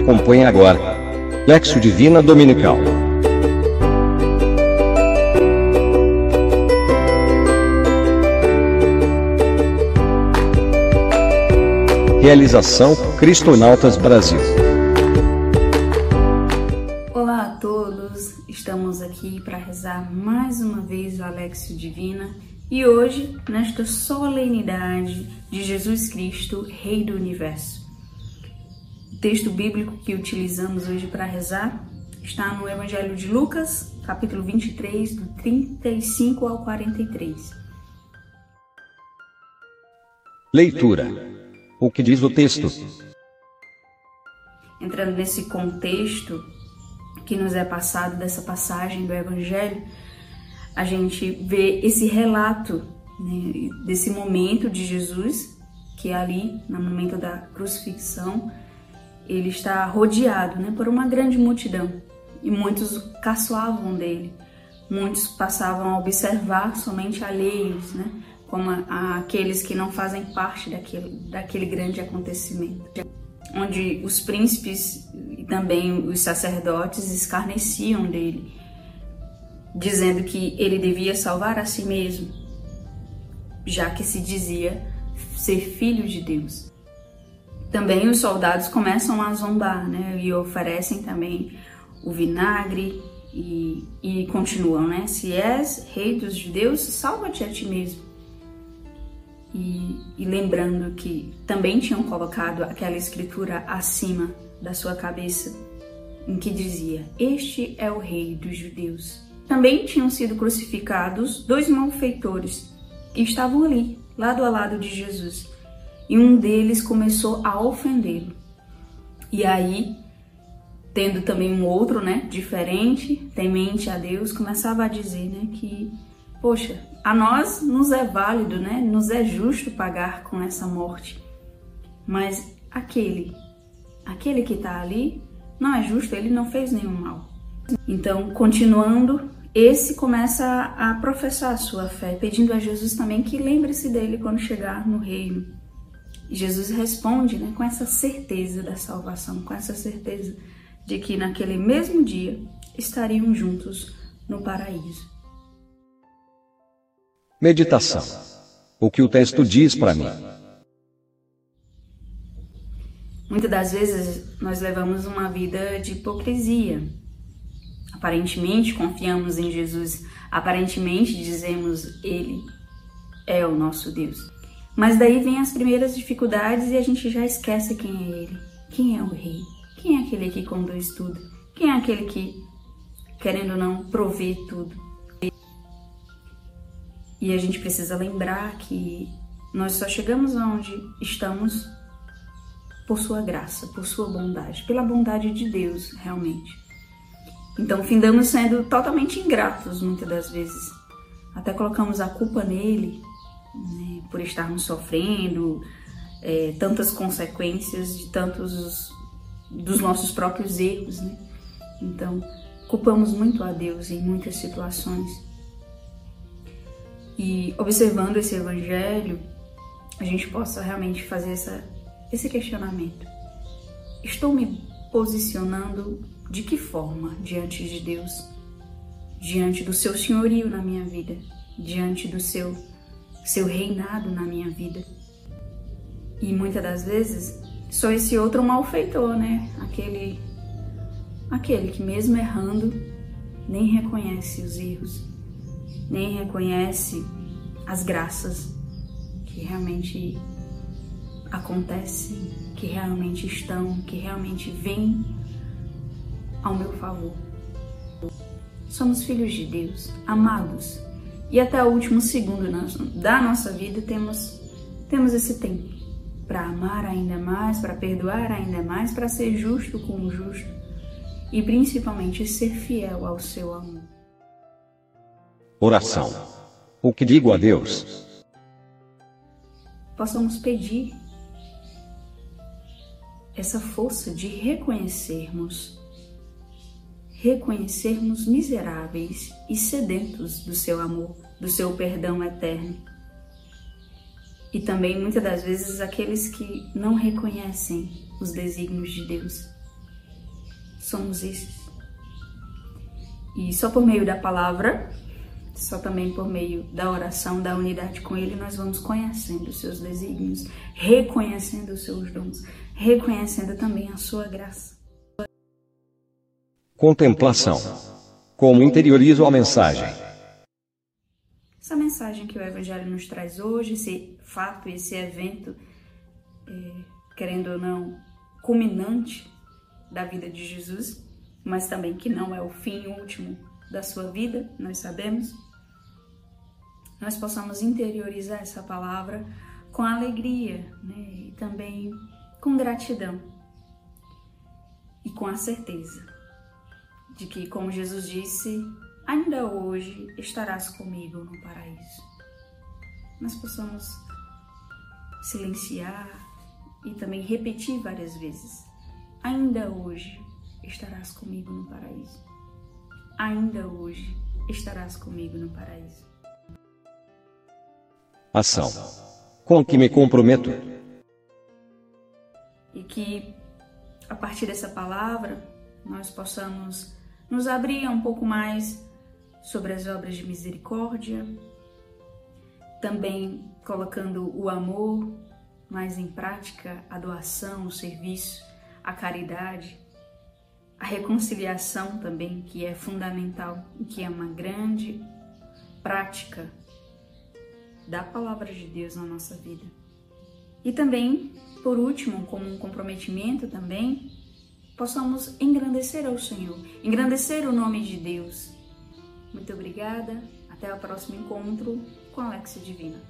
Acompanhe agora. Lexo Divina Dominical. Realização Cristonautas Brasil. Olá a todos, estamos aqui para rezar mais uma vez o Alexio Divina e hoje, nesta solenidade de Jesus Cristo, Rei do Universo. Texto bíblico que utilizamos hoje para rezar está no Evangelho de Lucas, capítulo 23, do 35 ao 43. Leitura. O que diz o texto? Entrando nesse contexto que nos é passado dessa passagem do Evangelho, a gente vê esse relato né, desse momento de Jesus, que é ali, no momento da crucifixão, ele está rodeado né, por uma grande multidão e muitos caçoavam dele, muitos passavam a observar somente alheios, né? como a, aqueles que não fazem parte daquele, daquele grande acontecimento, onde os príncipes e também os sacerdotes escarneciam dele, dizendo que ele devia salvar a si mesmo, já que se dizia ser filho de Deus. Também os soldados começam a zombar, né? E oferecem também o vinagre e, e continuam, né? Se és rei dos judeus, salva-te a ti mesmo. E, e lembrando que também tinham colocado aquela escritura acima da sua cabeça, em que dizia: Este é o Rei dos Judeus. Também tinham sido crucificados dois malfeitores que estavam ali, lado a lado de Jesus. E um deles começou a ofendê-lo. E aí, tendo também um outro, né, diferente, temente a Deus, começava a dizer, né, que Poxa, a nós nos é válido, né? Nos é justo pagar com essa morte. Mas aquele, aquele que está ali, não é justo, ele não fez nenhum mal. Então, continuando, esse começa a, professar a sua fé, pedindo a Jesus também que lembre-se dele quando chegar no reino. E Jesus responde né, com essa certeza da salvação, com essa certeza de que naquele mesmo dia estariam juntos no paraíso. Meditação. O que o texto diz para mim. Muitas das vezes nós levamos uma vida de hipocrisia. Aparentemente confiamos em Jesus, aparentemente dizemos Ele é o nosso Deus. Mas daí vem as primeiras dificuldades e a gente já esquece quem é Ele. Quem é o Rei? Quem é aquele que conduz tudo? Quem é aquele que, querendo ou não, provê tudo? E a gente precisa lembrar que nós só chegamos aonde estamos por sua graça, por sua bondade, pela bondade de Deus, realmente. Então, findamos sendo totalmente ingratos muitas das vezes. Até colocamos a culpa nele né, por estarmos sofrendo é, tantas consequências de tantos dos nossos próprios erros, né? Então, culpamos muito a Deus em muitas situações. E observando esse evangelho, a gente possa realmente fazer essa, esse questionamento. Estou me posicionando de que forma diante de Deus? Diante do seu senhorio na minha vida, diante do seu seu reinado na minha vida. E muitas das vezes só esse outro malfeitor, né? Aquele aquele que mesmo errando nem reconhece os erros nem reconhece as graças que realmente acontecem, que realmente estão, que realmente vêm ao meu favor. Somos filhos de Deus, amados, e até o último segundo da nossa vida temos, temos esse tempo para amar ainda mais, para perdoar ainda mais, para ser justo com o justo e principalmente ser fiel ao seu amor. Oração. O que digo a Deus? Possamos pedir essa força de reconhecermos, reconhecermos miseráveis e sedentos do seu amor, do seu perdão eterno. E também muitas das vezes aqueles que não reconhecem os desígnios de Deus, somos esses. E só por meio da palavra, só também por meio da oração, da unidade com Ele, nós vamos conhecendo os seus desígnios, reconhecendo os seus dons, reconhecendo também a sua graça. Contemplação. Como interiorizo a mensagem? Essa mensagem que o Evangelho nos traz hoje, esse fato, esse evento, é, querendo ou não, culminante da vida de Jesus, mas também que não é o fim último da sua vida, nós sabemos, nós possamos interiorizar essa palavra com alegria né? e também com gratidão e com a certeza de que, como Jesus disse, ainda hoje estarás comigo no paraíso. Nós possamos silenciar e também repetir várias vezes: ainda hoje estarás comigo no paraíso. Ainda hoje estarás comigo no paraíso. Ação. Com que me comprometo. E que a partir dessa palavra nós possamos nos abrir um pouco mais sobre as obras de misericórdia, também colocando o amor mais em prática, a doação, o serviço, a caridade, a reconciliação também, que é fundamental e que é uma grande prática da palavra de Deus na nossa vida. E também, por último, como um comprometimento também, possamos engrandecer ao Senhor, engrandecer o nome de Deus. Muito obrigada, até o próximo encontro com a Alexia Divina.